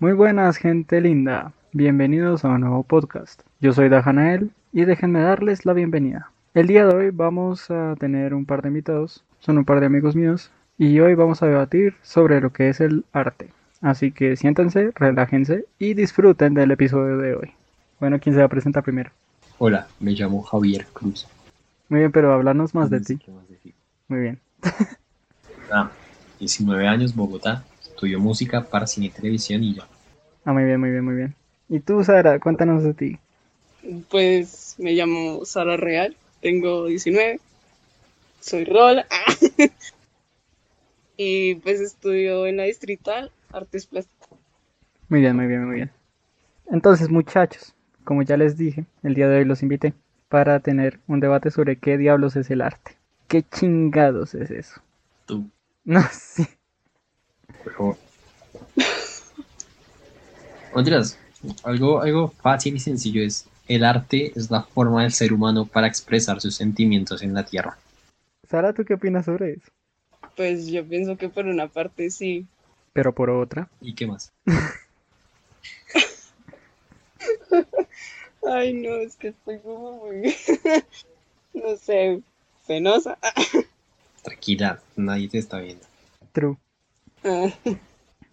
Muy buenas, gente linda. Bienvenidos a un nuevo podcast. Yo soy Dajanael y déjenme darles la bienvenida. El día de hoy vamos a tener un par de invitados, son un par de amigos míos, y hoy vamos a debatir sobre lo que es el arte. Así que siéntense, relájense y disfruten del episodio de hoy. Bueno, ¿quién se va a presentar primero? Hola, me llamo Javier Cruz. Muy bien, pero háblanos más de ti. Muy bien. Ah, 19 años, Bogotá. Estudio música para cine y televisión y ya. Ah, muy bien, muy bien, muy bien. ¿Y tú, Sara? Cuéntanos de ti. Pues me llamo Sara Real, tengo 19, soy Rola y pues estudio en la distrital Artes Plásticas. Muy bien, muy bien, muy bien. Entonces, muchachos, como ya les dije, el día de hoy los invité para tener un debate sobre qué diablos es el arte. ¿Qué chingados es eso? Tú. No, sí. Mentiras, algo, algo fácil y sencillo es, el arte es la forma del ser humano para expresar sus sentimientos en la tierra. Sara, ¿tú qué opinas sobre eso? Pues yo pienso que por una parte sí, Pero por otra. ¿Y qué más? ay no, es que estoy como muy, no sé, penosa. Tranquila, nadie te está viendo. True.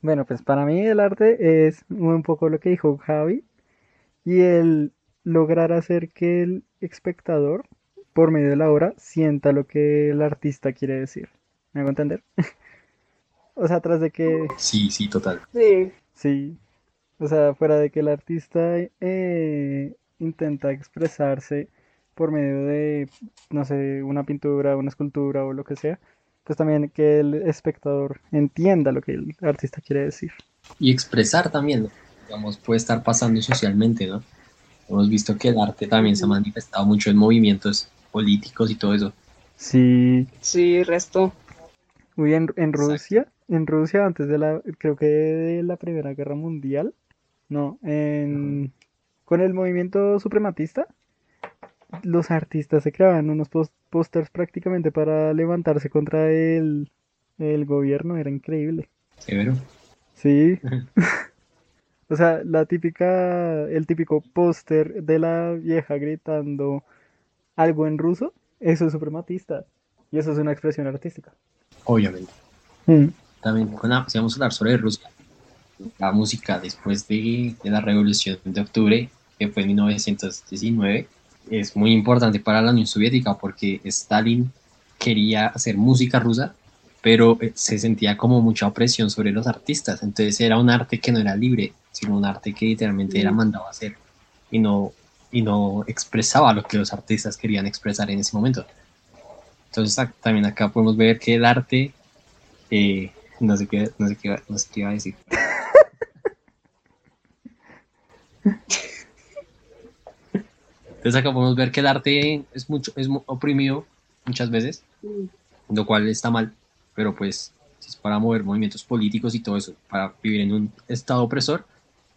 Bueno, pues para mí el arte es un poco lo que dijo Javi y el lograr hacer que el espectador, por medio de la obra, sienta lo que el artista quiere decir. ¿Me hago entender? O sea, tras de que, Sí, sí, total. sí, sí, o sea, fuera de que el artista eh, intenta expresarse por medio de, no sé, una pintura, una escultura o lo que sea, pues también que el espectador entienda lo que el artista quiere decir. Y expresar también, ¿no? digamos, puede estar pasando socialmente, ¿no? Hemos visto que el arte también se ha manifestado mucho en movimientos políticos y todo eso. Sí, sí, resto. Uy, en, en Exacto. Rusia, en Rusia antes de la, creo que de la Primera Guerra Mundial, no, en, con el movimiento suprematista, los artistas se creaban unos pos- pósters prácticamente para levantarse contra el, el gobierno, era increíble. Sí, o sea, la típica, el típico póster de la vieja gritando algo en ruso, eso es suprematista, y eso es una expresión artística. Obviamente. Mm. También, con la- si vamos a hablar sobre Rusia, la música después de, de la Revolución de Octubre, que fue en 1919, es muy importante para la Unión Soviética porque Stalin quería hacer música rusa, pero eh, se sentía como mucha opresión sobre los artistas. Entonces era un arte que no era libre, sino un arte que literalmente era mandado a hacer y no, y no expresaba lo que los artistas querían expresar en ese momento. Entonces también acá podemos ver que el arte, eh, no, sé qué, no, sé qué, no sé qué iba a decir. Entonces acá podemos ver que el arte es mucho, es oprimido muchas veces, lo cual está mal, pero pues si es para mover movimientos políticos y todo eso, para vivir en un estado opresor,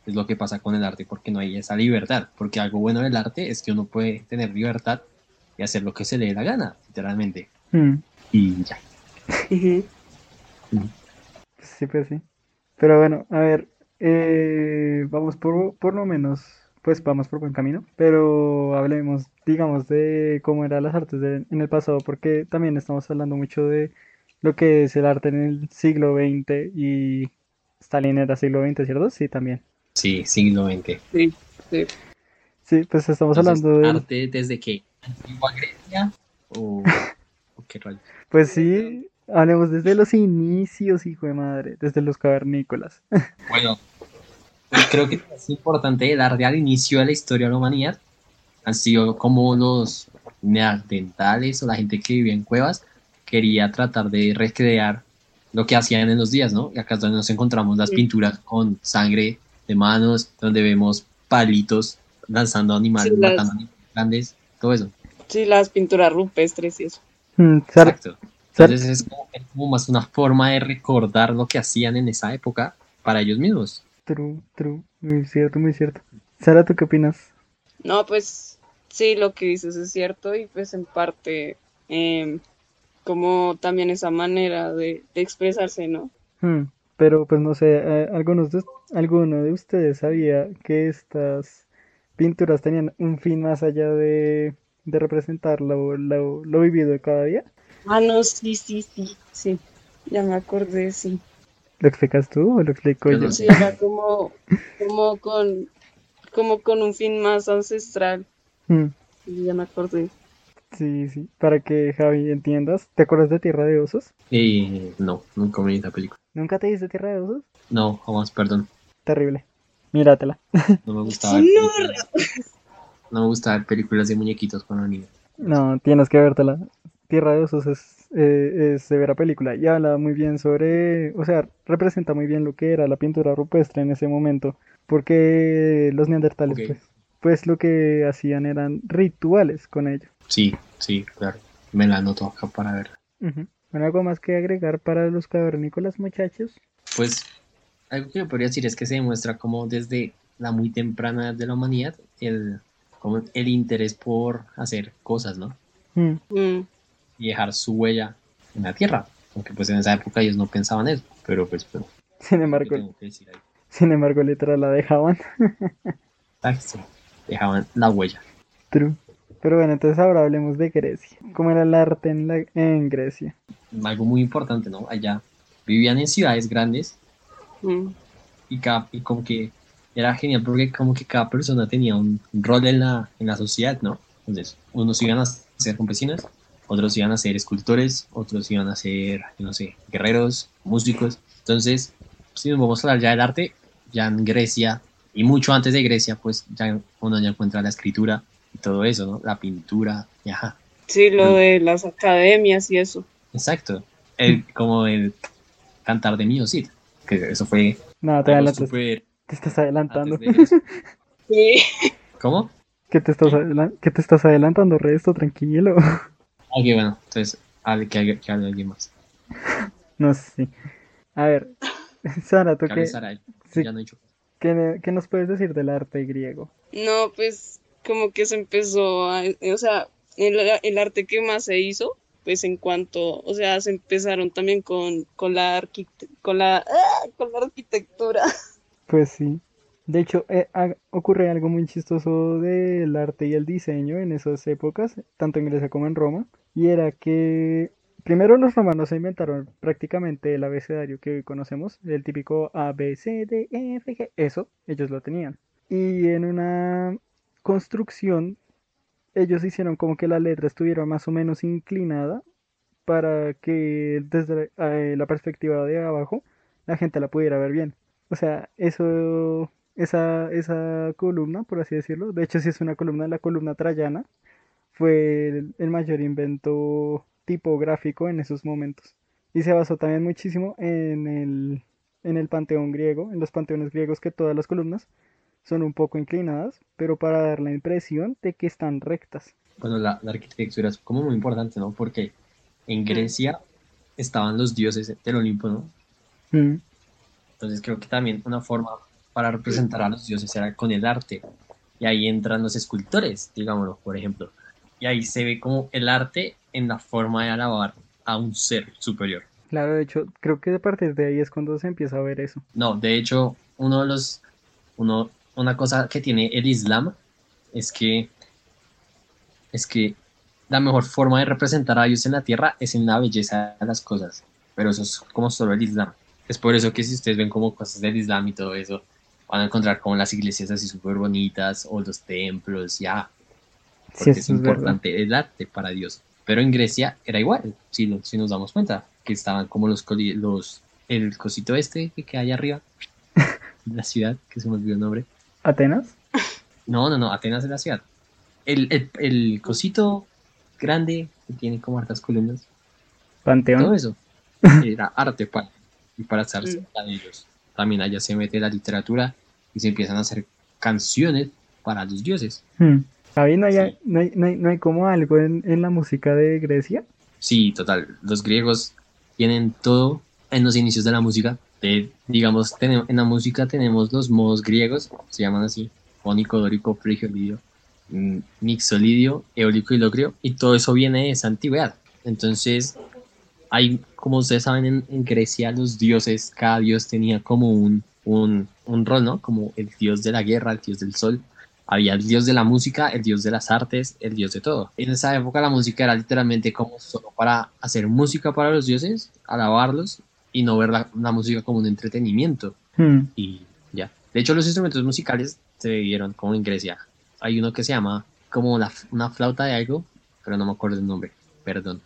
es lo que pasa con el arte, porque no hay esa libertad, porque algo bueno del arte es que uno puede tener libertad y hacer lo que se le dé la gana, literalmente. Mm. Y ya. Sí, pues sí. Pero bueno, a ver, eh, vamos por, por lo menos, pues vamos por buen camino, pero hablemos, digamos, de cómo eran las artes de- en el pasado, porque también estamos hablando mucho de lo que es el arte en el siglo XX y Stalin era siglo XX, ¿cierto? Sí, también. Sí, siglo XX. Sí, sí. Sí, pues estamos Entonces, hablando del... arte desde que antigua Grecia o, o qué rayos. Pues sí, hablemos desde los inicios, hijo de madre, desde los cavernícolas. Bueno, creo que es importante arte al inicio de la historia de la humanidad. Han sido como los neandertales o la gente que vivía en cuevas quería tratar de recrear lo que hacían en los días, ¿no? Y acá es donde nos encontramos las Sí. pinturas con sangre de manos, donde vemos palitos lanzando animales, Sí, las- matando animales grandes, todo eso. Sí, las pinturas rupestres y eso. Mm, Exacto. Entonces es como, es como más una forma de recordar lo que hacían en esa época para ellos mismos. True, true, muy cierto, muy cierto. Sara, ¿tú qué opinas? No, pues sí, lo que dices es cierto y pues en parte em, como también esa manera de, de expresarse, ¿no? Hmm, pero pues no sé, eh, algunos de, ¿alguno de ustedes sabía que estas pinturas tenían un fin más allá de, de representar lo, lo, lo vivido de cada día? Ah, no, sí, sí, sí, sí. Ya me acordé, sí. ¿Lo explicas tú o lo explico Yo yo? no Sí, era como, como con, como con un fin más ancestral. Mm, Sí, ya me acordé. sí, sí, para que Javi entiendas. ¿Te acuerdas de Tierra de Osos? Eh, no, nunca me vi esa película. ¿Nunca te viste Tierra de Osos? No, jamás, perdón. Terrible. Míratela. No me gustaba ver películas. No me gustaba ver películas de muñequitos con los niños. No, tienes que vértela. Tierra de Osos es, eh, es severa película y habla muy bien sobre, o sea, representa muy bien lo que era la pintura rupestre en ese momento, porque los neandertales, pues, pues lo que hacían eran rituales con ello. Sí, sí, claro. Me la anoto acá para verla. Ujú. Bueno, ¿algo más que agregar para los cavernícolas, muchachos? Pues algo que yo podría decir es que se demuestra como desde la muy temprana edad de la humanidad el, como el interés por hacer cosas, ¿no? Mm, Mm, Y dejar su huella en la tierra. Aunque pues en esa época ellos no pensaban eso, pero pues, pero Sin ¿qué embargo, sin embargo, literal la dejaban. Exacto. Dejaban la huella. True. Pero bueno, entonces ahora hablemos de Grecia. ¿Cómo era el arte en, la- en Grecia? Algo muy importante, ¿no? Allá vivían en ciudades grandes mm, y, cada, y como que era genial porque como que cada persona tenía un rol en la, en la sociedad, ¿no? Entonces, unos iban a ser campesinos, otros iban a ser escultores, otros iban a ser, yo no sé, guerreros, músicos. Entonces, si nos vamos a hablar ya del arte, ya en Grecia, y mucho antes de Grecia, pues ya uno ya encuentra la escritura y todo eso, ¿no? La pintura, y ajá. Sí, lo de las academias y eso. Exacto. El, como el cantar de Mio Cid, que eso fue No, te adelantas. Te estás adelantando. Sí. ¿Cómo? ¿Qué te estás, adela- qué te estás adelantando, Resto? Tranquilo. Ok, bueno, entonces, hable, que, hable- que hable alguien más. No sé. sí. A ver, Sara, ¿tú qué, Sarai, sí. ya no he dicho. qué, qué nos puedes decir del arte griego? No, pues como que se empezó a, o sea, el, el arte que más se hizo, pues en cuanto, o sea, se empezaron también con, con la arquite- con la, ¡ah! con la arquitectura. Pues sí. De hecho, eh, ha- ocurre algo muy chistoso del arte y el diseño en esas épocas, tanto en Grecia como en Roma, y era que primero los romanos se inventaron prácticamente el abecedario que hoy conocemos, el típico A, B, C, D, E, F, G, eso, ellos lo tenían. Y en una construcción, ellos hicieron como que la letra estuviera más o menos inclinada para que desde eh, la perspectiva de abajo la gente la pudiera ver bien. O sea, eso, esa, esa columna, por así decirlo, de hecho sí es una columna, la columna trayana, fue el, mayor invento tipográfico en esos momentos. Y se basó también muchísimo en el, en el panteón griego, en los panteones griegos que todas las columnas son un poco inclinadas, pero para dar la impresión de que están rectas. Bueno, la, la arquitectura es como muy importante, ¿no? Porque en Grecia estaban los dioses del Olimpo, ¿no? Mm, Entonces creo que también una forma para representar a los dioses era con el arte. Y ahí entran los escultores, digámoslo, por ejemplo. Y ahí se ve como el arte en la forma de alabar a un ser superior. Claro, de hecho, creo que a partir de ahí es cuando se empieza a ver eso. No, de hecho, uno de los, uno, una cosa que tiene el Islam es que, es que la mejor forma de representar a Dios en la tierra es en la belleza de las cosas. Pero eso es como solo el Islam. Es por eso que si ustedes ven como cosas del Islam y todo eso, van a encontrar como las iglesias así súper bonitas o los templos, ya. Sí, Porque eso es es verdad. importante el arte para Dios. Pero en Grecia era igual, si, lo- si nos damos cuenta, que estaban como los, los el cosito este que queda allá arriba, la ciudad, que se me olvidó el nombre. ¿Atenas? No, no, no, Atenas es la ciudad. El, el, el cosito grande que tiene como hartas columnas, todo ¿Panteón? eso era arte para, y para estar Mm. cerca de ellos. También allá se mete la literatura y se empiezan a hacer canciones para los dioses. Hmm. Javi, ¿no hay, Sí. no hay, no hay- no hay como algo en, en la música de Grecia? Sí, total. Los griegos tienen todo en los inicios de la música. De, digamos, en la música tenemos los modos griegos, se llaman así, fónico, dórico, frigio, lidio, mm, mixolidio, eólico y locrio, y todo eso viene de esa antigüedad. Entonces, hay, como ustedes saben, en, en Grecia los dioses, cada dios tenía como un, un, un rol, ¿no? Como el dios de la guerra, el dios del sol. Había el dios de la música, el dios de las artes, el dios de todo. En esa época la música era literalmente como solo para hacer música para los dioses, alabarlos y no ver la, la música como un entretenimiento. Hmm. Y ya. De hecho, los instrumentos musicales se vieron como en Grecia. Hay uno que se llama como la- una flauta de algo, pero no me acuerdo el nombre. Perdón.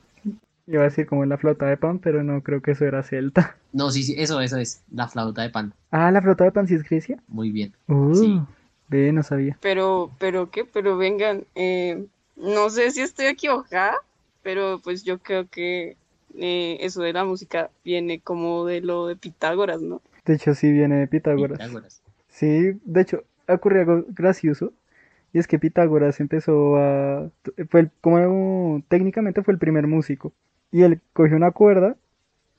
Iba a decir como la flauta de pan, pero no creo que eso era celta. No, sí, sí, eso, eso es. La flauta de pan. Ah, la flauta de pan sí es Grecia. Muy bien. Uh, Sí. Ve, no sabía. Pero, pero qué, pero vengan, eh, no sé si estoy equivocada, pero pues yo creo que eh, eso de la música viene como de lo de Pitágoras, ¿no? De hecho, sí viene de Pitágoras. Pitágoras. Sí, de hecho, ocurrió algo gracioso. Y es que Pitágoras empezó a... Fue el- como técnicamente fue el primer músico. Y él cogió una cuerda,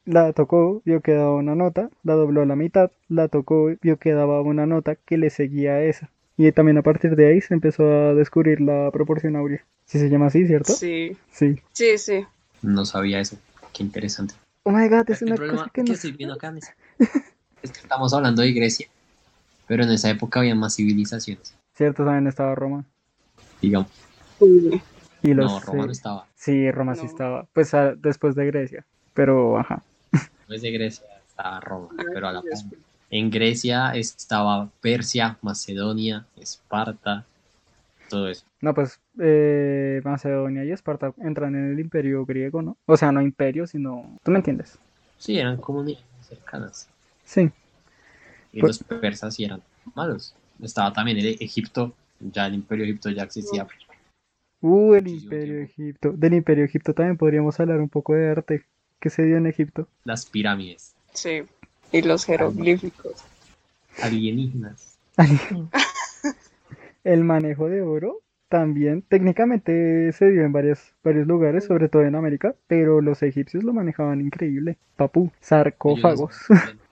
la tocó, vio que daba una nota, la dobló a la mitad, la tocó, vio que daba una nota que le seguía a esa. Y también a partir de ahí se empezó a descubrir la proporción áurea. Si se llama así, ¿cierto? Sí, Sí. sí, sí. No sabía eso. Qué interesante. Oh my god, es el una problema cosa que que no estoy viendo acá es, es que estamos hablando de Grecia, pero en esa época había más civilizaciones. Cierto, también estaba Roma. Digamos, Sí. Y los, no, Roma eh, no estaba. Sí, Roma sí estaba. Pues después de Grecia. Pero, ajá. Después de Grecia estaba Roma, Ah, pero a la par. después. En Grecia estaba Persia, Macedonia, Esparta, todo eso. No, pues eh, Macedonia y Esparta entran en el imperio griego, ¿no? O sea, no imperio, sino... ¿Tú me entiendes? Sí, eran comunidades cercanas. Sí. Y Pues- los persas sí eran malos. Estaba también el Egipto, ya el imperio Egipto ya existía. Uh, el Muchísimo imperio tiempo. Egipto. Del imperio Egipto también podríamos hablar un poco de arte que se dio en Egipto. Las pirámides, Sí. Y los jeroglíficos. alienígenas. El manejo de oro también técnicamente se dio en varios, varios lugares, sobre todo en América, pero los egipcios lo manejaban increíble. Papú, sarcófagos.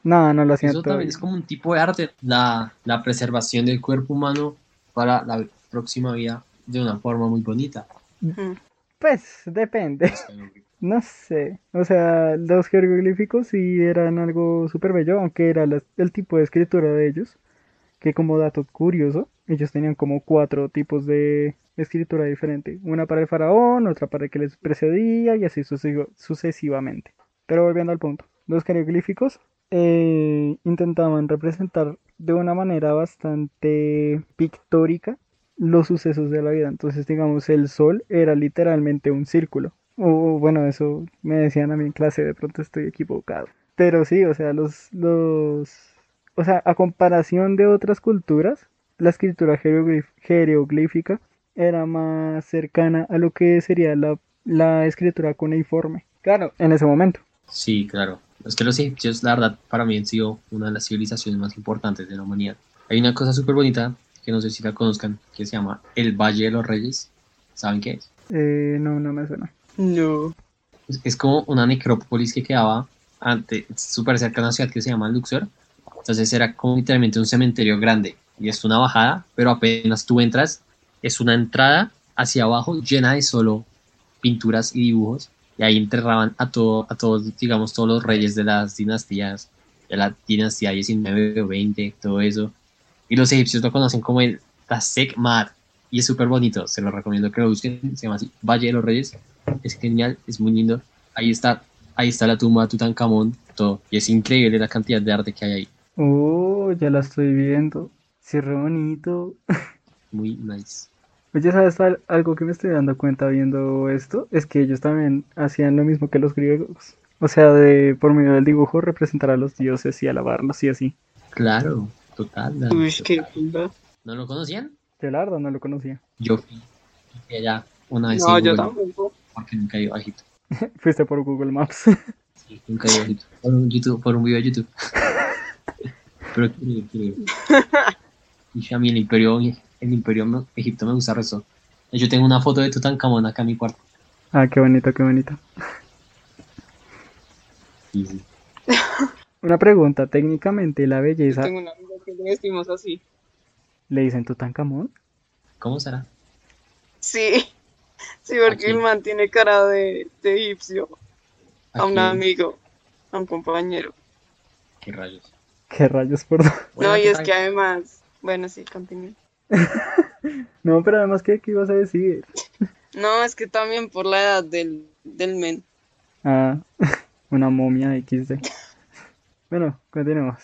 No, no lo hacían Eso también es como un tipo de arte, la, la preservación del cuerpo humano para la próxima vida de una forma muy bonita. Pues depende. No sé, o sea, los jeroglíficos sí eran algo súper bello, aunque era el tipo de escritura de ellos, que como dato curioso, ellos tenían como cuatro tipos de escritura diferente, una para el faraón, otra para el que les precedía y así sucesivamente. Pero volviendo al punto, los jeroglíficos eh, intentaban representar de una manera bastante pictórica los sucesos de la vida. Entonces, digamos, el sol era literalmente un círculo. O bueno, eso me decían a mí en clase, de pronto estoy equivocado. Pero sí, o sea, los, los, o sea, a comparación de otras culturas, la escritura jeroglífica era más cercana a lo que sería la, la escritura cuneiforme. Claro, en ese momento. Sí, claro. Es que los egipcios, la verdad, para mí han sido una de las civilizaciones más importantes de la humanidad. Hay una cosa súper bonita, que no sé si la conozcan, que se llama el Valle de los Reyes. ¿Saben qué es? Eh, no, no me suena. No. Es, como una necrópolis que quedaba súper cerca de una ciudad que se llama Luxor. Entonces era como literalmente un cementerio grande. Y es una bajada, pero apenas tú entras, es una entrada hacia abajo llena de solo pinturas y dibujos. Y ahí enterraban a, todo, a todos, digamos, todos los reyes de las dinastías, de la dinastía 19 o 20, todo eso. Y los egipcios lo conocen como el Tasek Mad. Y es súper bonito, se lo recomiendo que lo busquen. Se llama así, Valle de los Reyes es genial, es muy lindo. Ahí está, ahí está la tumba de Tutankamón, todo. Y es increíble la cantidad de arte que hay ahí. Oh, ya la estoy viendo. Sí, re bonito. Muy nice. Oye, ¿sabes al- algo que me estoy dando cuenta viendo esto? Es que ellos también hacían lo mismo que los griegos. O sea, de por medio del dibujo representar a los dioses y alabarlos y así. Claro, total. la- Uy, qué. ¿No lo conocían? Yo la verdad no lo conocía. Yo fui allá una vez No, yo Google, tampoco. Porque nunca he ido a Egipto. Fuiste por Google Maps. Sí, nunca he ido a Egipto. Por un, YouTube, por un video de YouTube. Pero ir. Y a mí el imperio, el imperio Egipto me gusta resto. Yo tengo una foto de Tutankamón acá en mi cuarto. Ah, qué bonito, qué bonito. Sí, sí. Una pregunta, técnicamente la Yo belleza tengo un amigo que le decimos así. le dicen Tutankamón. ¿Cómo será? Sí, sí, porque Aquí. el man tiene cara de, de egipcio. a un amigo, a un compañero. ¿Qué rayos? ¿Qué rayos, perdón? Bueno, no, y ¿qué es que además, bueno, sí, continúa. No, pero además, ¿qué, qué ibas a decir? No, es que también por la edad del, del men. Ah, una momia XD. Bueno, continuemos.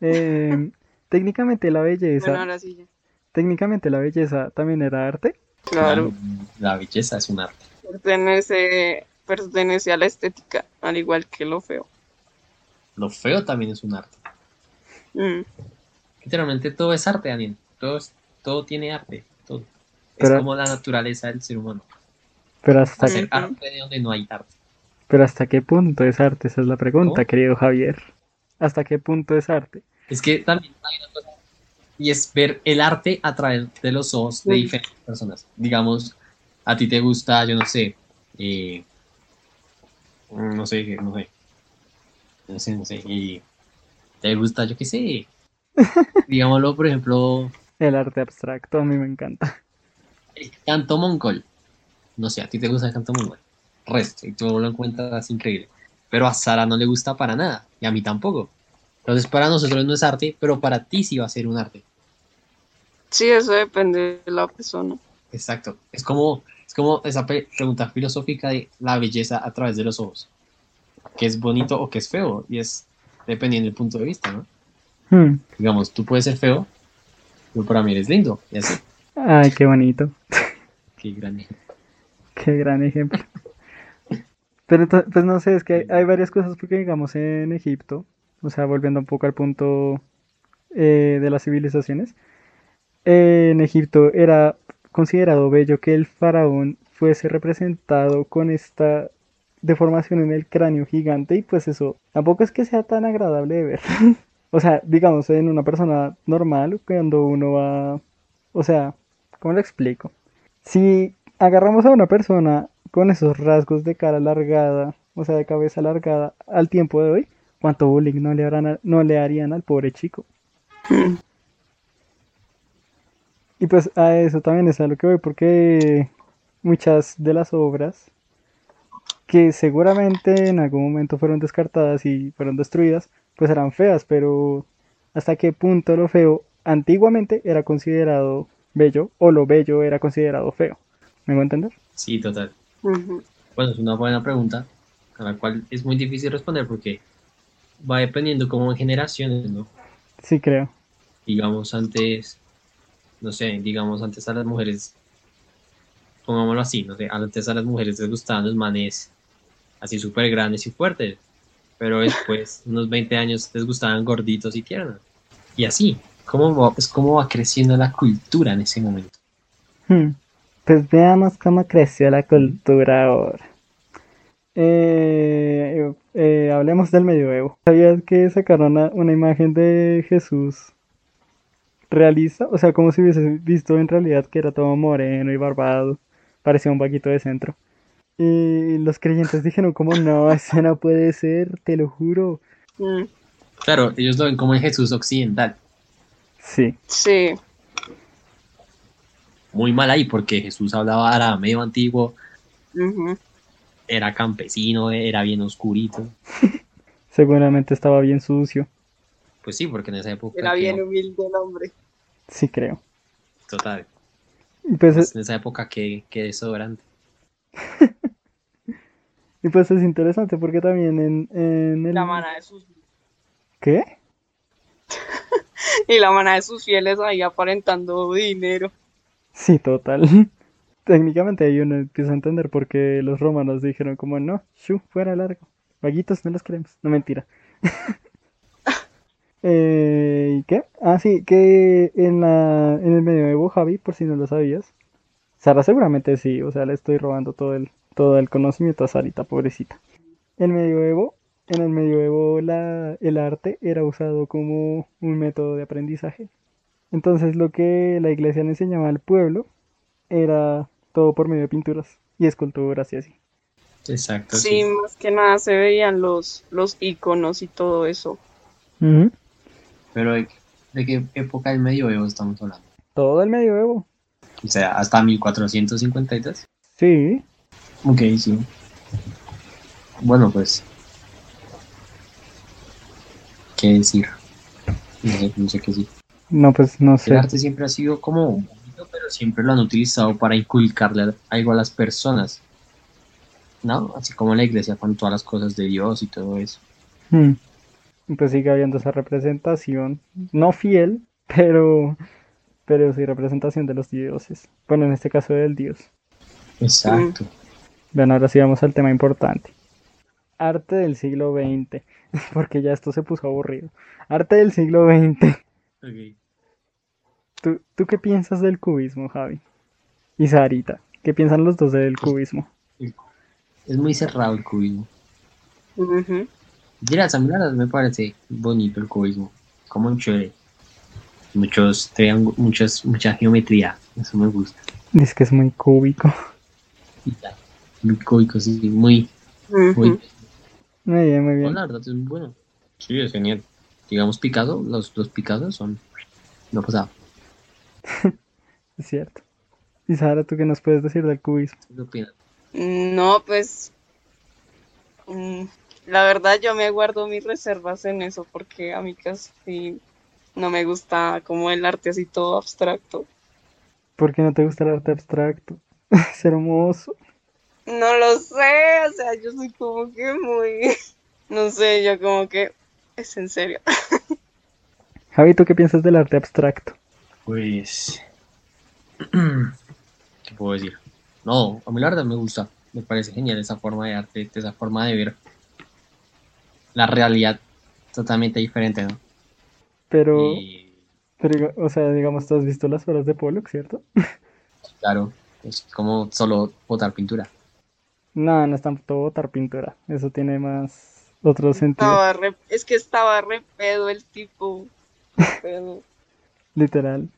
Eh, técnicamente la belleza, Bueno, ahora sí ya. técnicamente la belleza también era arte. Claro, La belleza es un arte. pertenece, pertenece a la estética, al igual que lo feo. Lo feo también es un arte. Mm, Literalmente todo es arte, Daniel. Todo, es- todo tiene arte. Todo. Pero- es como la naturaleza del ser humano. Pero hasta, Hacer arte de donde no hay arte. pero hasta qué punto es arte, esa es la pregunta, ¿Cómo? querido Javier. ¿Hasta qué punto es arte? Es que también hay una cosa, y es ver el arte a través de los ojos de diferentes personas. Digamos, a ti te gusta, yo no sé, eh, no sé, no sé, no sé, no sé, y te gusta, yo qué sé, digámoslo, por ejemplo, El arte abstracto a mí me encanta. el canto mongol. No sé, a ti te gusta el canto mongol. Resto, y tú lo encuentras increíble. Pero a Sara no le gusta para nada, y a mí tampoco. Entonces, para nosotros no es arte, pero para ti sí va a ser un arte. Sí, eso depende de la persona. Exacto. Es como, es como esa pregunta filosófica de la belleza a través de los ojos. ¿Qué es bonito o qué es feo? Y es dependiendo del punto de vista, ¿no? Hmm. Digamos, tú puedes ser feo, pero para mí eres lindo. Y así. Ay, qué bonito. Qué gran ejemplo. Qué gran ejemplo. Pero pues no sé, es que hay, hay varias cosas porque digamos en Egipto, o sea, volviendo un poco al punto eh, de las civilizaciones, en Egipto era considerado bello que el faraón fuese representado con esta deformación en el cráneo gigante y pues eso tampoco es que sea tan agradable de ver. O sea, digamos en una persona normal, cuando uno va, o sea, ¿cómo lo explico? Si agarramos a una persona con esos rasgos de cara alargada, o sea, de cabeza alargada, al tiempo de hoy, ¿cuánto bullying no le, harán no le harían al pobre chico? Y pues a eso también es a lo que voy, porque muchas de las obras que seguramente en algún momento fueron descartadas y fueron destruidas, pues eran feas, pero hasta qué punto lo feo antiguamente era considerado bello o lo bello era considerado feo. ¿Me voy a entender? Sí, total. Bueno, es una buena pregunta, a la cual es muy difícil responder porque va dependiendo como en generaciones, ¿no? Sí, creo. digamos antes, no sé, digamos antes a las mujeres, pongámoslo así, no sé, antes a las mujeres les gustaban los manes así súper grandes y fuertes, pero después, unos 20 años, les gustaban gorditos y tiernos. Y así, ¿cómo va, es como va creciendo la cultura en ese momento? Hmm, Pues veamos cómo creció la cultura ahora. Eh, eh, hablemos del medioevo. ¿Sabías que sacaron una imagen de Jesús realista? O sea, como si hubiese visto en realidad que era todo moreno y barbado. Parecía un vaquito de centro. Y los creyentes dijeron como, no, eso no puede ser, te lo juro. Mm, Claro, ellos lo ven como el Jesús occidental. Sí, Sí, Muy mal ahí, porque Jesús hablaba arameo antiguo, era campesino, era bien oscurito. seguramente estaba bien sucio. Pues sí, porque en esa época... era bien no- humilde el hombre. Sí, creo. Total. Y pues, Pues en esa época que, que desodorante. y pues es interesante porque también en, en el... La mana de sus ¿Qué? y la mana de sus fieles ahí aparentando dinero. Sí, total. Técnicamente ahí uno empieza a entender por qué los romanos dijeron como no, shu, fuera largo. Vaguitos no los queremos. No mentira. Eh, ¿y qué? Ah, sí, que en la en el medioevo, Javi, por si no lo sabías. Sara seguramente sí, o sea, le estoy robando todo el todo el conocimiento a Sarita, pobrecita. El medioevo, en el medioevo la, el arte era usado como un método de aprendizaje. Entonces lo que la iglesia le enseñaba al pueblo era todo por medio de pinturas y esculturas y así. Exacto. Sí, más que nada se veían los, los iconos y todo eso. Ujú. Pero ¿de, qué época del medioevo estamos hablando? Todo el medioevo. O sea, hasta 1452. Sí. Ok, sí. Bueno, pues. ¿Qué decir? No sé, no qué decir. No, pues no sé. El arte siempre ha sido como bonito, pero siempre lo han utilizado para inculcarle algo a las personas. ¿No? Así como la iglesia con todas las cosas de Dios y todo eso. Hmm. Pues sigue habiendo esa representación, no fiel, pero, pero sí representación de los dioses. Bueno, en este caso del dios. Exacto. Bueno, ahora sí vamos al tema importante. Arte del siglo XX, porque ya esto se puso aburrido. Arte del siglo XX. Ok. ¿Tú, tú qué piensas del cubismo, Javi? Y Sarita, ¿qué piensan los dos del cubismo? Es muy cerrado el cubismo. Ujú. Dirás, a mí me parece bonito el cubismo. Como chévere. Muchos triángulos, muchas, mucha geometría. Eso me gusta. Dice que es muy cúbico. Muy cúbico, sí. Muy, muy. Ujú. Muy bien, muy bien. la verdad es muy bueno. Sí, es genial. Digamos, Picasso, los, los Picasso son. No pasaba. Es cierto. Y Sara, ¿tú qué nos puedes decir del cubismo? ¿Qué opinas? No, pues mm, la verdad yo me guardo mis reservas en eso porque a mí casi no me gusta como el arte así todo abstracto. ¿Por qué no te gusta el arte abstracto? Es hermoso. No lo sé, o sea, yo soy como que muy, no sé, yo como que es en serio. Javi, ¿tú qué piensas del arte abstracto? Pues. ¿Qué puedo decir? No, a mí la verdad me gusta. Me parece genial esa forma de arte, esa forma de ver la realidad totalmente diferente, ¿no? Pero, Y pero, o sea, digamos, tú has visto las obras de Pollock, ¿cierto? claro, es como solo botar pintura. No, no es tanto botar pintura. Eso tiene más otro sentido. Estaba re- es que estaba re pedo el tipo, pedo. Literal.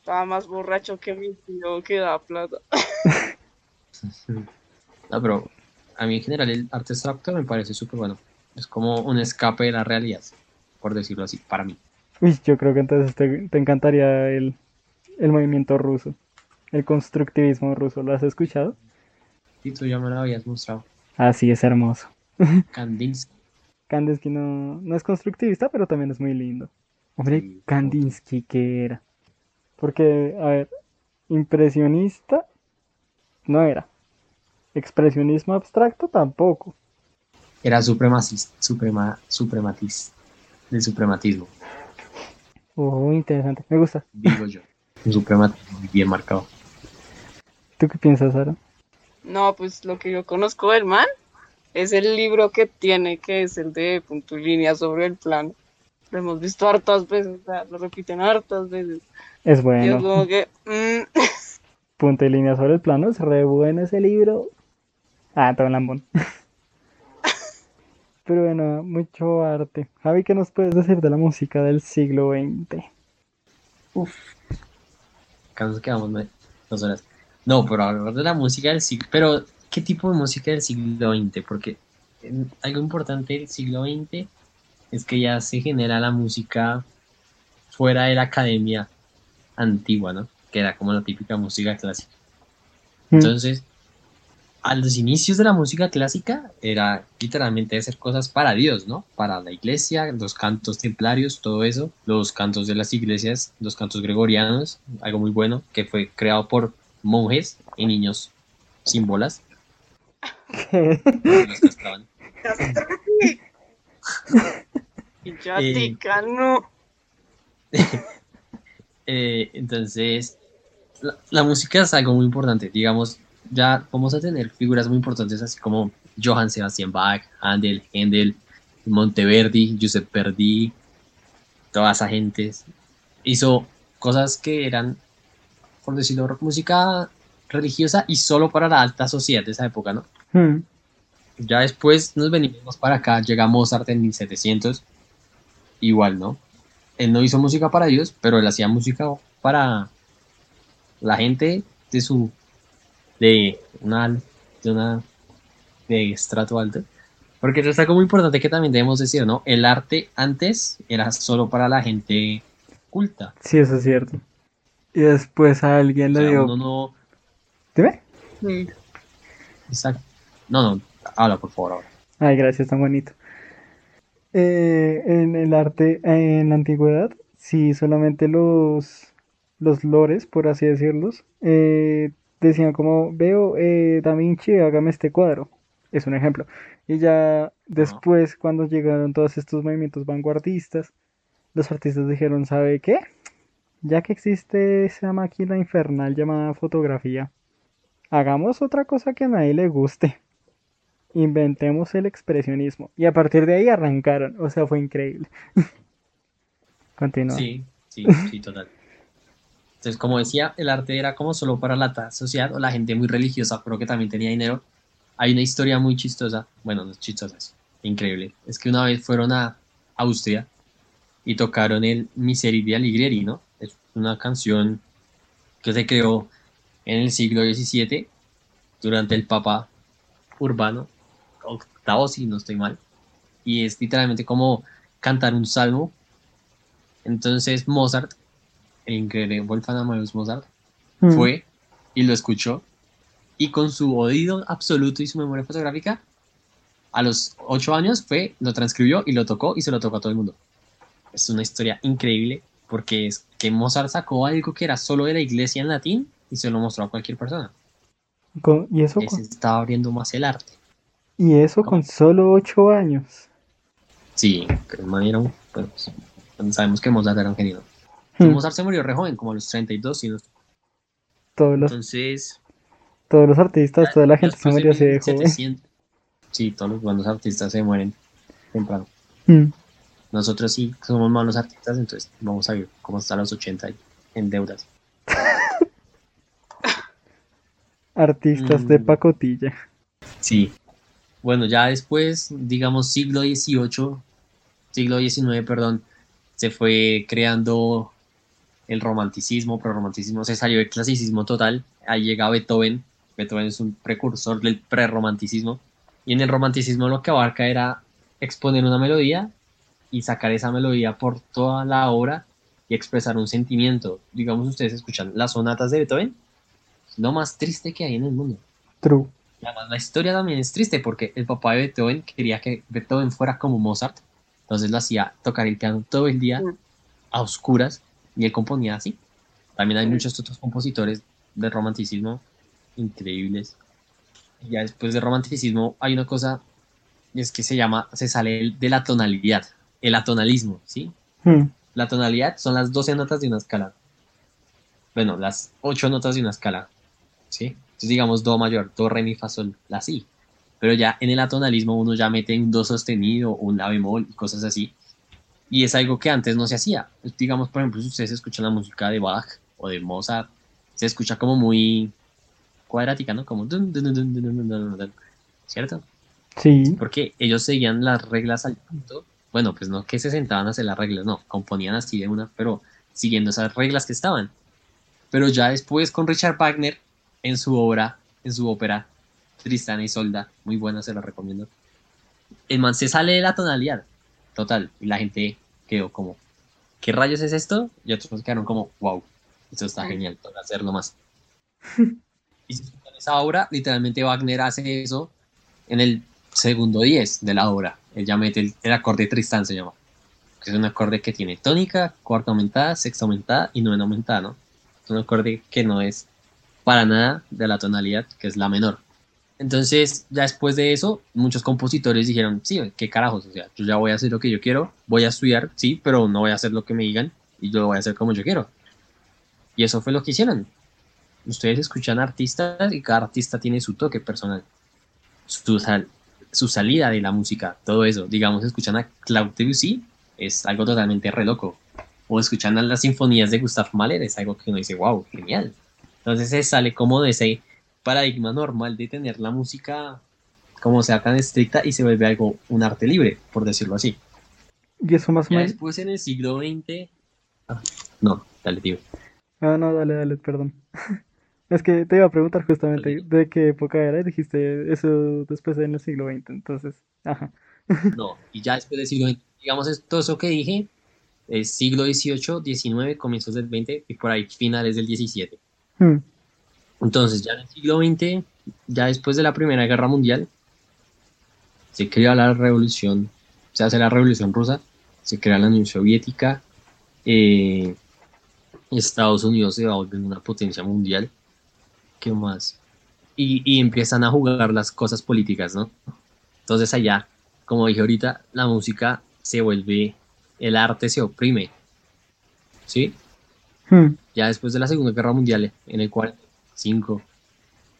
Estaba más borracho que mi tío que da plata. No, pero a mí en general el arte abstracto me parece súper bueno. Es como un escape de la realidad, por decirlo así, para mí. Uy, yo creo que entonces te, te encantaría el, el movimiento ruso. El constructivismo ruso. ¿Lo has escuchado? Y tú ya me lo habías mostrado. Así es hermoso. Kandinsky. Kandinsky no, no es constructivista, pero también es muy lindo. Hombre, Sí. Kandinsky, ¿qué era? Porque, a ver, impresionista no era. Expresionismo abstracto tampoco. Era supremacista, suprema, suprematis, del suprematismo, Oh, interesante. Me gusta. digo yo. Un suprematismo bien marcado. ¿Tú qué piensas, Sara? No, pues lo que yo conozco del man es el libro que tiene, que es el de punto y línea sobre el plano. Lo hemos visto hartas veces, o sea, lo repiten hartas veces. Es Y es bueno. como que, mm, Punto y línea sobre el plano. Es re bueno ese libro. Ah, todo lambón. Pero bueno, mucho arte. Javi, ¿qué nos puedes decir de la música del siglo XX? Acá nos quedamos ¿no? dos horas. No, pero hablar de la música del siglo. Pero, ¿qué tipo de música del siglo XX? Porque eh, algo importante del siglo XX es que ya se genera la música fuera de la academia antigua, ¿no? Que era como la típica música clásica. Mm. A los inicios de la música clásica era literalmente hacer cosas para Dios, ¿no? Para la iglesia, los cantos templarios, todo eso, los cantos de las iglesias, los cantos gregorianos, algo muy bueno, que fue creado por monjes y niños sin bolas, Eh. Eh, entonces, la, la música es algo muy importante. Digamos, ya vamos a tener figuras muy importantes así como Johann Sebastian Bach, Handel, Händel, Monteverdi, Giuseppe Verdi, toda esa gente hizo cosas que eran, por decirlo, música religiosa y solo para la alta sociedad de esa época, ¿no? Hmm. Ya después nos venimos para acá, llega Mozart en 1700, igual, ¿no? Él no hizo música para Dios, pero él hacía música para la gente de su, de una, de una, de estrato alto. Porque eso es algo muy importante que también debemos decir, ¿no? El arte antes era solo para la gente culta. Sí, eso es cierto. Y después a alguien O le sea, dio... uno no, Dime. Mm. exacto. No, no, habla por favor ahora. Ay, gracias, tan bonito. Eh, en el arte, en la antigüedad, sí, solamente los, los lores, por así decirlos, eh, decían como, veo, eh, Da Vinci, hágame este cuadro. Es un ejemplo. Y ya Ajá. después, cuando llegaron todos estos movimientos vanguardistas, los artistas dijeron, ¿sabe qué? Ya que existe esa máquina infernal llamada fotografía, hagamos otra cosa que a nadie le guste. Inventemos el expresionismo. Y a partir de ahí arrancaron. O sea, fue increíble. Continúa. Sí, sí, sí, total. Entonces, como decía, el arte era como solo para la sociedad o la gente muy religiosa, pero que también tenía dinero. Hay una historia muy chistosa, bueno, no es chistosa, es increíble. Es que una vez fueron a Austria y tocaron el Miserere Allegri, ¿no? Es una canción que se creó en el siglo XVII durante el Papa Urbano, octavo, si no estoy mal. Y es literalmente como cantar un salmo. Entonces Mozart, el increíble Wolfgang Amadeus Mozart, Mm, fue y lo escuchó y con su oído absoluto y su memoria fotográfica, a los ocho años fue, lo transcribió y lo tocó y se lo tocó a todo el mundo. Es una historia increíble porque es que Mozart sacó algo que era solo de la iglesia en latín y se lo mostró a cualquier persona. con- y, eso con, estaba abriendo más el arte. y eso con solo 8 años. Sí, que el man era un, pues, sabemos que Mozart era un genio. Mm, Mozart se murió re joven, como a los 32, y no- Todos los, entonces todos los artistas, toda la gente se murió así de joven. 1700, sí, todos los buenos artistas se mueren temprano. Mm, Nosotros sí somos malos artistas, entonces vamos a ver cómo hasta los 80 en deudas. Artistas de Mm. pacotilla. Sí. Bueno, ya después, digamos, siglo XVIII, siglo XIX, perdón, se fue creando el romanticismo, pero el romanticismo se salió del clasicismo total. Ahí llega Beethoven. Beethoven es un precursor del prerromanticismo. Y en el romanticismo lo que abarca era exponer una melodía y sacar esa melodía por toda la obra y expresar un sentimiento. Digamos, ustedes escuchan las sonatas de Beethoven, es lo más triste que hay en el mundo. True. Y además la historia también es triste porque el papá de Beethoven quería que Beethoven fuera como Mozart, entonces lo hacía tocar el piano todo el día Mm. a oscuras y él componía así. También hay muchos otros compositores del romanticismo increíbles. Y ya después del romanticismo hay una cosa y es que se llama, se sale de la tonalidad, el atonalismo, ¿sí? Mm, La tonalidad son las 12 notas de una escala. Bueno, las 8 notas de una escala. ¿Sí? Entonces digamos do mayor, do, re, mi, fa, sol, la, si. Pero ya en el atonalismo uno ya mete un do sostenido, un la bemol y cosas así. Y es algo que antes no se hacía. Digamos, por ejemplo, si ustedes escuchan la música de Bach o de Mozart, se escucha como muy cuadrática, ¿no? Como... ¿Cierto? Sí. Porque ellos seguían las reglas al punto. Bueno, pues no que se sentaban a hacer las reglas, no, componían así de una, pero siguiendo esas reglas que estaban. Pero ya después con Richard Wagner, en su obra, en su ópera, Tristana y Solda, muy buena, se la recomiendo. El man se sale de la tonalidad, total, y la gente quedó como, ¿qué rayos es esto? Y otros quedaron como, wow, eso está genial, toca hacerlo más. y si escuchan esa obra, literalmente Wagner hace eso en el segundo 10 de la obra. Él ya mete el, el acorde Tristán, se llama. Que es un acorde que tiene tónica, cuarta aumentada, sexta aumentada y novena aumentada, ¿no? Es un acorde que no es para nada de la tonalidad, que es la menor. Entonces, ya después de eso, muchos compositores dijeron, sí, qué carajos, o sea, yo ya voy a hacer lo que yo quiero, voy a estudiar, sí, pero no voy a hacer lo que me digan y yo lo voy a hacer como yo quiero. Y eso fue lo que hicieron. Ustedes escuchan artistas y cada artista tiene su toque personal, su, sal- su salida de la música, todo eso. Digamos, escuchan a Claude Debussy, es algo totalmente re loco. O escuchan a las sinfonías de Gustav Mahler, es algo que uno dice, wow, genial. Entonces se sale como de ese paradigma normal de tener la música como sea tan estricta y se vuelve algo, un arte libre, por decirlo así. Y eso más o menos. después en el siglo XX... Ah, no, dale, tío. Ah, no, dale, dale, perdón. Es que te iba a preguntar justamente de qué época era y dijiste eso después en el siglo XX, entonces, ajá. No, y ya después del siglo XX, digamos, es todo eso que dije, es siglo XVIII, XIX, comienzos del XX y por ahí finales del XVII. Hmm, Entonces, ya en el siglo XX, ya después de la Primera Guerra Mundial, se creó la Revolución se hace la revolución rusa, se crea la Unión Soviética, eh, Estados Unidos se va volviendo una potencia mundial. ¿Qué más? Y, y empiezan a jugar las cosas políticas, ¿no? Entonces allá, como dije ahorita, la música se vuelve, el arte se oprime, ¿sí? Hmm. Ya después de la Segunda Guerra Mundial, en el 45,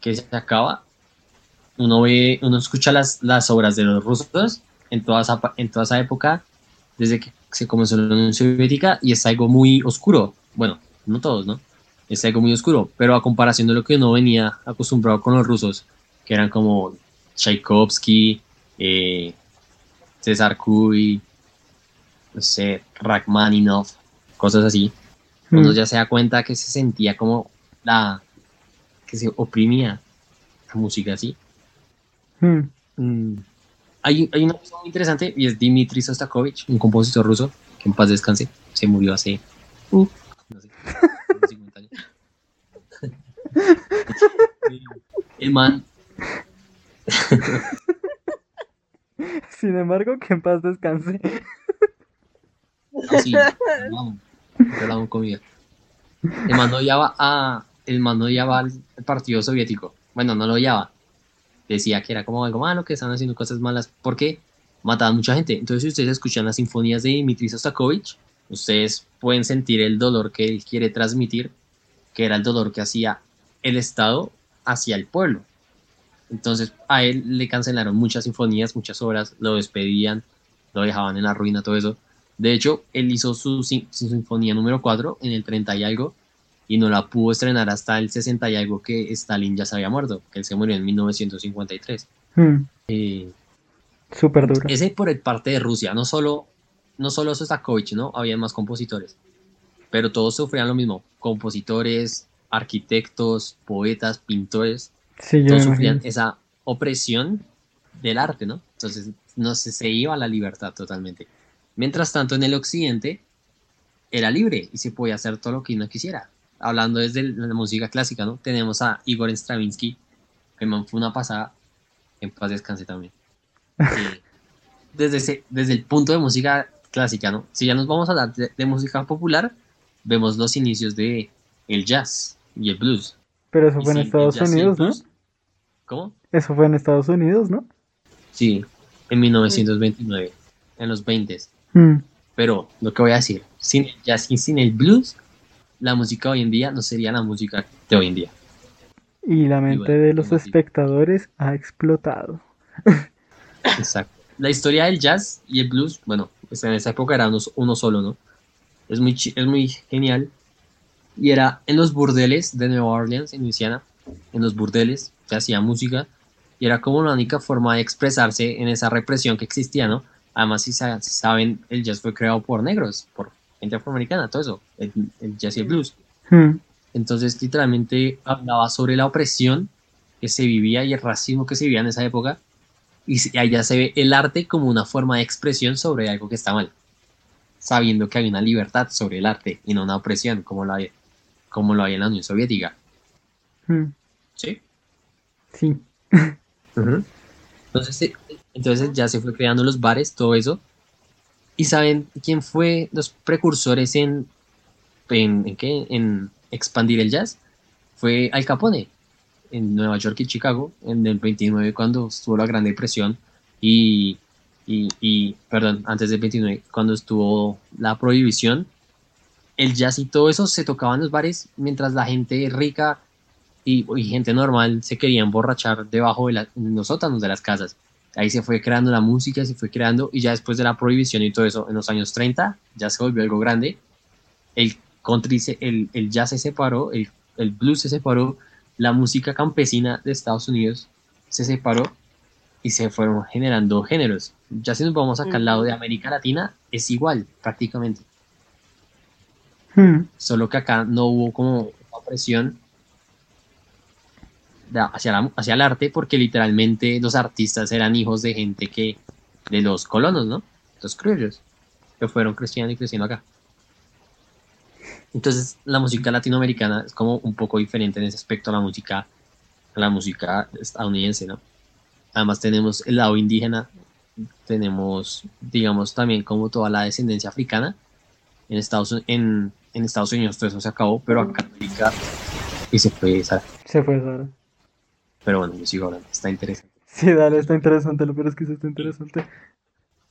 que se acaba, uno ve, uno escucha las, las obras de los rusos en toda esa, en toda esa época, desde que se comenzó la Unión Soviética, y es algo muy oscuro. Bueno, no todos, ¿no? Es algo muy oscuro, pero a comparación de lo que uno venía acostumbrado con los rusos, que eran como Tchaikovsky, eh, César Kuy, no sé, Rachmaninoff, cosas así, uno Hmm. ya se da cuenta que se sentía como la que se oprimía la música así. Hmm. Mm. Hay, hay una persona muy interesante y es Dmitri Sostakovich, un compositor ruso que en paz descanse, se murió hace uh, no sé, como 50 años. El man, Sin embargo, que en paz descanse. así, yo lo amo con vida. El man no odiaba a, el man odiaba al partido soviético. Bueno, no lo odiaba. Decía que era como algo malo, que estaban haciendo cosas malas, porque mataban mucha gente. Entonces, si ustedes escuchan las sinfonías de Dmitri Sostakovich, ustedes pueden sentir el dolor que él quiere transmitir, que era el dolor que hacía el Estado hacia el pueblo. Entonces, a él le cancelaron muchas sinfonías, muchas obras, lo despedían, lo dejaban en la ruina, todo eso. De hecho, él hizo su, su sinfonía número 4 en el 30 y algo y no la pudo estrenar hasta el 60 y algo que Stalin ya se había muerto, que él se murió en 1953. Hmm. Eh, Súper duro. ese por el parte de Rusia, no solo, no solo Sostakovich, ¿no? Había más compositores, pero todos sufrían lo mismo, compositores, arquitectos, poetas, pintores, Sí, todos sufrían imagino. esa opresión del arte, ¿no? Entonces, no se, se iba a la libertad totalmente. Mientras tanto, en el occidente era libre y se podía hacer todo lo que uno quisiera. Hablando desde la música clásica, ¿no? Tenemos a Igor Stravinsky, que man fue una pasada, en paz descanse también. desde, ese- desde el punto de música clásica, ¿no? Si ya nos vamos a hablar de, de música popular, vemos los inicios de el jazz y el blues. Pero eso Y fue en sí, Estados Unidos, ¿no? ¿Cómo? Eso fue en Estados Unidos, ¿no? Sí, en 1929, en los 20. Hmm. Pero lo que voy a decir, sin el jazz y sin el blues, la música hoy en día no sería la música de hoy en día. Y la mente bueno, de los espectadores ha explotado. Exacto. La historia del jazz y el blues, bueno, pues en esa época era uno, uno solo, ¿no? Es muy, es muy genial. Y era en los burdeles de Nueva Orleans, en Luisiana, en los burdeles se hacía música y era como la única forma de expresarse en esa represión que existía, ¿no? Además, si saben, el jazz fue creado por negros, por gente afroamericana, todo eso, el, el jazz y el blues. Hmm. Entonces, literalmente hablaba sobre la opresión que se vivía y el racismo que se vivía en esa época. Y allá se ve el arte como una forma de expresión sobre algo que está mal, sabiendo que hay una libertad sobre el arte y no una opresión como lo hay, como lo hay en la Unión Soviética. Hmm. ¿Sí? Sí. Entonces, eh, entonces ya se fue creando los bares, todo eso. ¿Y saben quién fue los precursores en, en, qué? en expandir el jazz? Fue Al Capone, en Nueva York y Chicago, en el 29, cuando estuvo la Gran Depresión. Y, y, y, perdón, antes del 29, cuando estuvo la prohibición, el jazz y todo eso se tocaba en los bares mientras la gente rica y, y gente normal se quería emborrachar debajo de la- en los sótanos de las casas. Ahí se fue creando la música, se fue creando, y ya después de la prohibición y todo eso, en los años 30, ya se volvió algo grande. El country, se- el, el jazz se separó, el, el blues se separó, la música campesina de Estados Unidos se separó y se fueron generando géneros. Ya si nos vamos acá al lado de América Latina, es igual prácticamente Hmm. solo que acá no hubo como una presión hacia, la- hacia el arte porque literalmente los artistas eran hijos de gente que de los colonos, ¿no? Los criollos que fueron creciendo y creciendo acá. Entonces la música latinoamericana es como un poco diferente en ese aspecto a la música a la música estadounidense, ¿no? Además tenemos el lado indígena tenemos, digamos, también como toda la descendencia africana. En Estados, en, en Estados Unidos todo eso se acabó, pero acá en América y se fue Sara. Se fue Sara. Pero bueno, yo sigo hablando, está interesante. Sí, dale, está interesante, lo peor es que sí está interesante.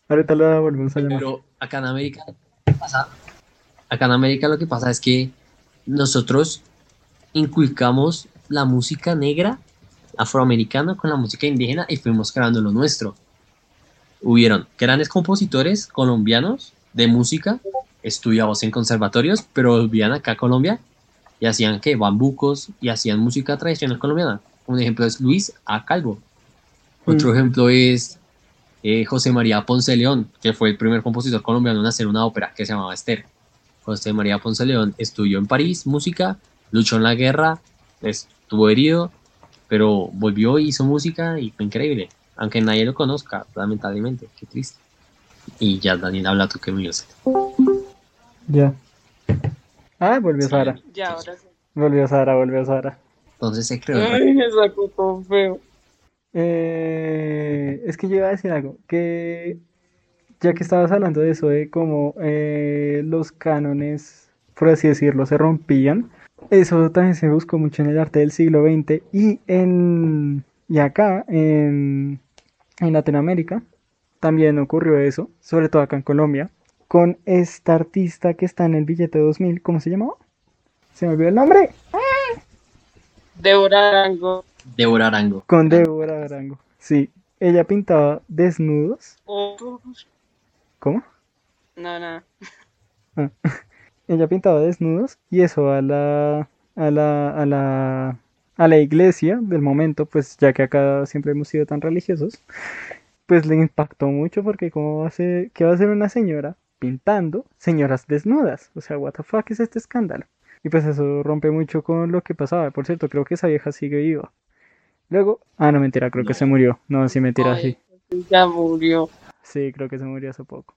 Ahorita la volvemos a llamar. Pero acá en América, ¿qué pasa? Acá en América lo que pasa es que nosotros inculcamos la música negra afroamericana con la música indígena y fuimos creando lo nuestro. Hubieron grandes compositores colombianos de música estudiados en conservatorios, pero volvían acá a Colombia y hacían que bambucos y hacían música tradicional colombiana. Un ejemplo es Luis A. Calvo. Otro Mm. ejemplo es eh, José María Ponce León, que fue el primer compositor colombiano en hacer una ópera que se llamaba Esther. José María Ponce León estudió en París música, luchó en la guerra, estuvo herido, pero volvió y hizo música y fue increíble. Aunque nadie lo conozca, lamentablemente, qué triste. Y ya Daniel habla tú que me Ya. Ah, volvió Sara. Ya, ahora sí. Volvió Sara, volvió Sara. Entonces se creó. Ay, me sacó todo feo. Eh, es que yo iba a decir algo, que ya que estabas hablando de eso, de cómo eh, los cánones, por así decirlo, se rompían, eso también se buscó mucho en el arte del siglo XX y, en, y acá, en, en Latinoamérica, también ocurrió eso, sobre todo acá en Colombia, con esta artista que está en el billete 2000, ¿cómo se llamaba? Se me olvidó el nombre. Débora Arango. Débora Arango. Con Débora Arango. Sí, ella pintaba desnudos. Oh, ¿Cómo? no, no. Ella pintaba desnudos y eso a la, a la, a la, a la iglesia del momento, pues ya que acá siempre hemos sido tan religiosos, pues le impactó mucho porque cómo va a ser, qué va a hacer una señora pintando señoras desnudas. O sea, what the fuck es este escándalo. Y pues eso rompe mucho con lo que pasaba. Por cierto, creo que esa vieja sigue viva. Luego, ah, no mentira, creo que se murió. No, sí mentira, Ay, sí. Ya murió. Sí, creo que se murió hace poco.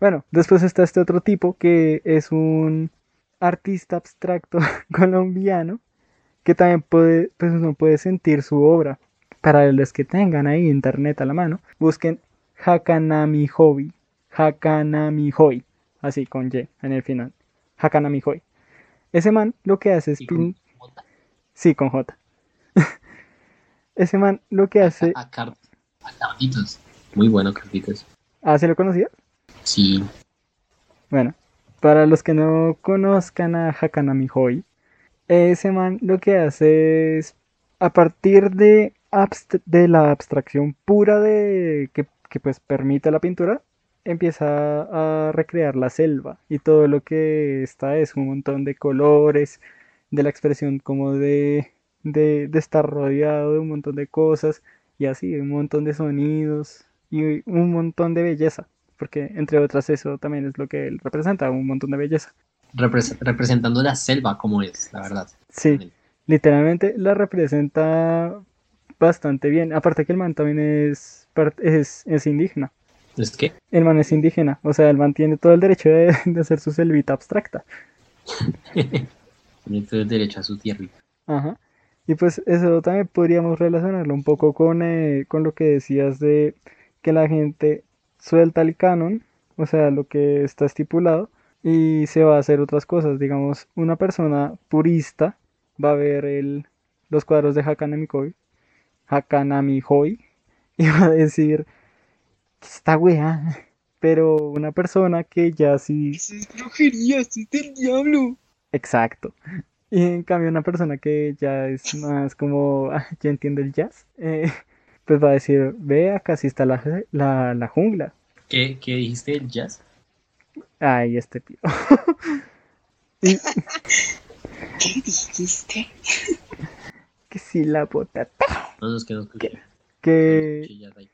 Bueno, después está este otro tipo que es un artista abstracto colombiano que también puede, pues uno puede sentir su obra. Para los que tengan ahí internet a la mano, busquen Hakanami Hobby. Hakanami Hoi. Así con Y en el final. Hakanami Hoi. Ese man lo que hace es pin- con- Sí, con J. Ese man lo que hace. a, a Carlitos. Muy bueno, Carlitos. Ah, ¿se lo conocía? Sí, Bueno, para los que no conozcan a Hakanami Hoi, ese man lo que hace es, a partir de, de la abstracción pura de que, que pues permite la pintura, empieza a recrear la selva y todo lo que está es un montón de colores, de la expresión como de, de, de estar rodeado de un montón de cosas y así, un montón de sonidos y un montón de belleza porque entre otras eso también es lo que él representa, un montón de belleza. repres- representando la selva como es, la verdad. Sí, literalmente la representa bastante bien. Aparte que el man también es, es, es indígena. El man es indígena, o sea, el man tiene todo el derecho de, de hacer su selvita abstracta. Tiene todo el derecho a su tierrita. Ajá. Y pues eso también podríamos relacionarlo un poco con, eh, con lo que decías de que la gente suelta el canon, o sea, lo que está estipulado, y se va a hacer otras cosas. Digamos, una persona purista va a ver el, los cuadros de Hakanami Hoi, y va a decir, "¿Qué es esta weá. Pero una persona que ya sí Eso es brujería, eso es del diablo. Exacto. Y en cambio una persona que ya es más como, "Ah, ya entiende el jazz, eh, pues va a decir, ve, acá sí está la, la, la jungla. ¿Qué, ¿Qué dijiste del jazz? Ay, este tío. Y ¿Qué dijiste? que sí la botata. No, no es que no escuché. Que, pasa.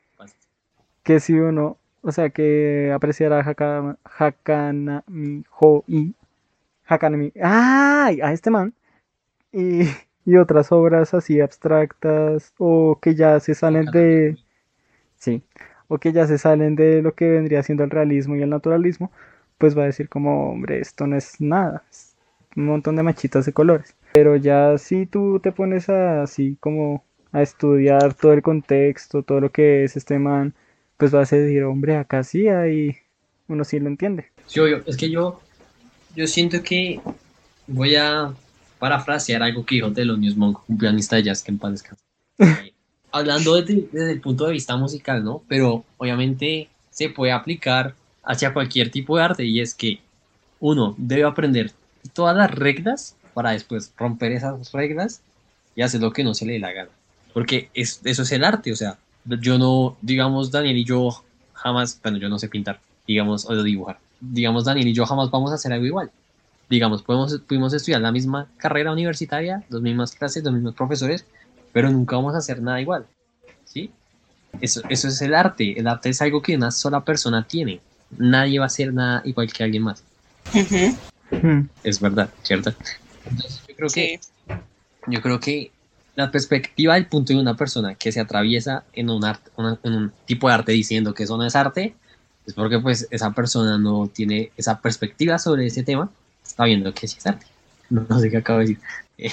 Que si uno, o sea, que apreciara Haka- Hakanami Hoi, Hakanami, ¡ay! A este man. Y, y otras obras así abstractas o que ya se salen de... Sí, o que ya se salen de lo que vendría siendo el realismo y el naturalismo, pues va a decir como, hombre, esto no es nada, es un montón de machitas de colores. Pero ya si tú te pones a, así como a estudiar todo el contexto, todo lo que es este man, pues vas a decir, hombre, acá sí hay, uno sí lo entiende. Sí, obvio. Es que yo, yo siento que voy a parafrasear algo que dijo Thelonious Monk, un pianista de jazz que en paz descanse. Eh, hablando desde, desde el punto de vista musical, ¿no? Pero obviamente se puede aplicar hacia cualquier tipo de arte y es que uno debe aprender todas las reglas para después romper esas reglas y hacer lo que no se le dé la gana. Porque es, eso es el arte, o sea, yo no, digamos, Daniel y yo jamás, bueno, yo no sé pintar, digamos, o dibujar. Digamos, Daniel y yo jamás vamos a hacer algo igual. Digamos, podemos, pudimos estudiar la misma carrera universitaria, las mismas clases, los mismos profesores, pero nunca vamos a hacer nada igual. ¿Sí? Eso, eso es el arte. El arte es algo que una sola persona tiene. Nadie va a hacer nada igual que alguien más. Ujú, Hmm, Es verdad, ¿cierto? Entonces, yo creo que Sí. yo creo que la perspectiva del punto de una persona que se atraviesa en un, arte, una- en un tipo de arte diciendo que eso no es arte, es porque pues esa persona no tiene esa perspectiva sobre ese tema, está viendo que sí es arte. No, no sé qué acabo de decir. Eh,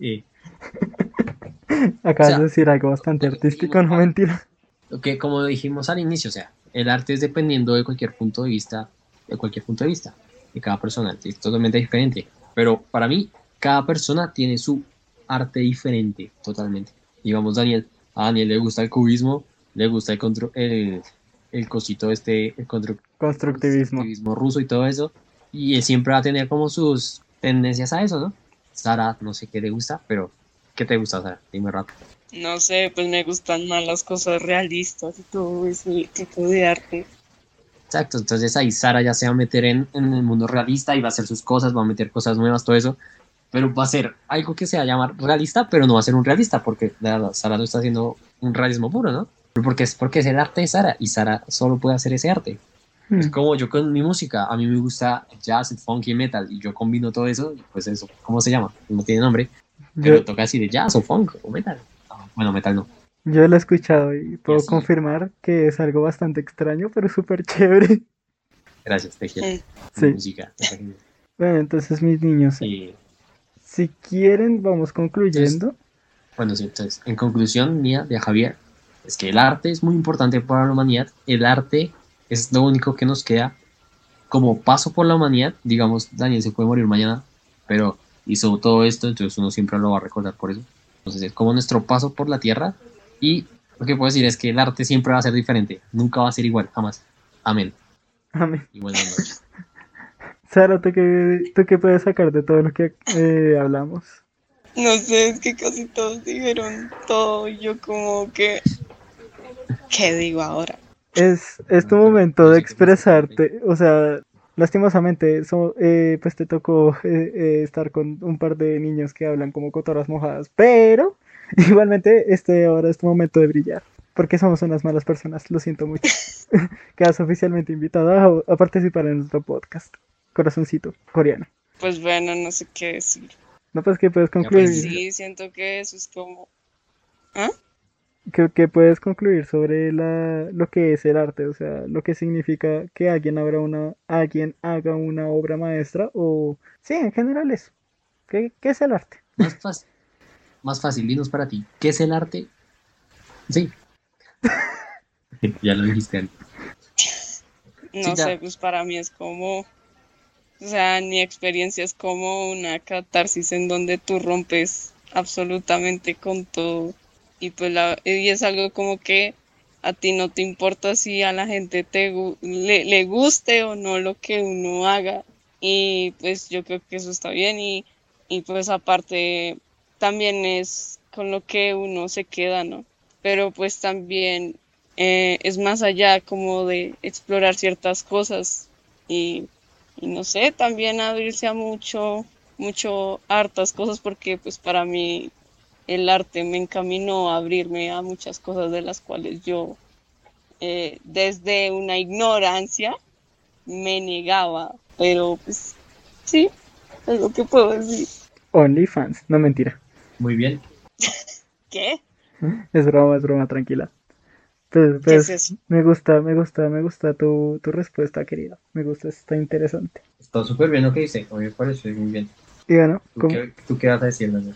eh, Acabas O sea, de decir algo bastante artístico, dijimos, no mentira. que como dijimos al inicio, o sea, el arte es dependiendo de cualquier punto de vista, de cualquier punto de vista, de cada persona, es totalmente diferente. Pero para mí, cada persona tiene su arte diferente, totalmente. Digamos, Daniel, a Daniel le gusta el cubismo, le gusta el, contro- el, el cosito este, el contro- Constructivismo. constructivismo ruso y todo eso, y él siempre va a tener como sus tendencias a eso, ¿no? Sara, no sé qué le gusta, pero ¿qué te gusta, Sara? Dime rápido. No sé, pues me gustan más las cosas realistas y todo ese tipo de arte. Exacto, entonces ahí Sara ya se va a meter en, en el mundo realista y va a hacer sus cosas, va a meter cosas nuevas, todo eso, pero va a ser algo que se va a llamar realista, pero no va a ser un realista, porque verdad, Sara no está haciendo un realismo puro, ¿no? Porque es, porque es el arte de Sara y Sara solo puede hacer ese arte. Hmm, Es como yo con mi música, a mí me gusta jazz, funky, metal, y yo combino todo eso, y pues eso, ¿cómo se llama? No tiene nombre, pero Yo, toca así de jazz o funk o metal. Ah, Bueno, metal no. yo lo he escuchado y puedo así. confirmar que es algo bastante extraño, pero súper chévere. Gracias, te quiero. Mm. Sí. Música. Bueno, entonces mis niños, Y, si quieren, vamos concluyendo. Bueno, sí, entonces, en conclusión mía de Javier, es que el arte es muy importante para la humanidad. El arte es lo único que nos queda como paso por la humanidad. Digamos, Daniel se puede morir mañana, pero hizo todo esto, entonces uno siempre lo va a recordar por eso. Entonces, es como nuestro paso por la tierra. Y lo que puedo decir es que el arte siempre va a ser diferente, nunca va a ser igual, jamás. Amén. Amén. Y buenas noches. Sara, ¿tú qué, tú qué puedes sacar de todo lo que eh, hablamos? No sé, es que casi todos dijeron todo y yo como que... ¿Qué digo ahora? Es, es tu momento de expresarte. O sea, lastimosamente, so- eh, pues te tocó eh, eh, estar con un par de niños que hablan como cotorras mojadas. Pero igualmente, este ahora es tu momento de brillar. Porque somos unas malas personas, lo siento mucho. Quedas oficialmente invitado a, a participar en nuestro podcast. Corazoncito coreano. Pues bueno, no sé qué decir. No, pues que puedes pues, concluir. Sí, siento que eso es como... ¿Qué, qué puedes concluir sobre la, lo que es el arte? O sea, lo que significa que alguien haga una, alguien haga una obra maestra o... Sí, en general eso. ¿Qué, qué es el arte? Más fácil. Más fácil, dinos para ti. ¿Qué es el arte? Sí. ya lo dijiste antes. No Sí, sé, pues para mí es como... O sea, mi experiencia es como una catarsis en donde tú rompes absolutamente con todo. Y pues la, y es algo como que a ti no te importa si a la gente te le, le guste o no lo que uno haga. Y pues yo creo que eso está bien. Y, y pues aparte también es con lo que uno se queda, ¿no? Pero pues también eh, es más allá como de explorar ciertas cosas y, y no sé, también abrirse a mucho, mucho, hartas cosas porque pues para mí el arte me encaminó a abrirme a muchas cosas de las cuales yo eh, desde una ignorancia me negaba, pero pues sí, es lo que puedo decir. OnlyFans, no mentira. Muy bien. ¿Qué? Es broma, es broma, tranquila. Pues, ¿Qué pues, es eso? me gusta, me gusta, me gusta tu, tu respuesta, querida. Me gusta, está interesante. Está súper bien lo que dice. A mí me parece muy bien. Y bueno, ¿Tú qué, tú qué vas a decir, Daniel?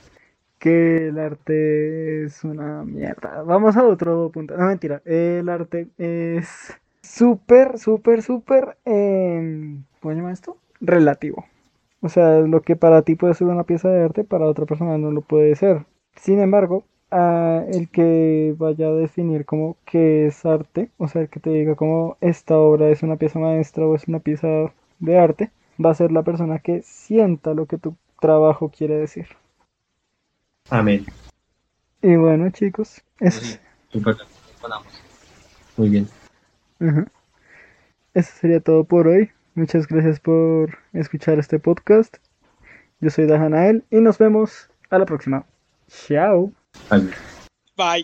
que el arte es una mierda. Vamos a otro punto. No, mentira. El arte es súper, súper, súper... Eh, ¿Cómo se llama esto? Relativo. O sea, lo que para ti puede ser una pieza de arte, para otra persona no lo puede ser. Sin embargo, el que vaya a definir como qué es arte, o sea, el que te diga como esta obra es una pieza maestra o es una pieza de arte, va a ser la persona que sienta lo que tu trabajo quiere decir. Amén. Y bueno, chicos, eso, Muy bien. eso sería todo por hoy. Muchas gracias por escuchar este podcast. Yo soy Dajanael y nos vemos a la próxima. Chao. Bye. Bye.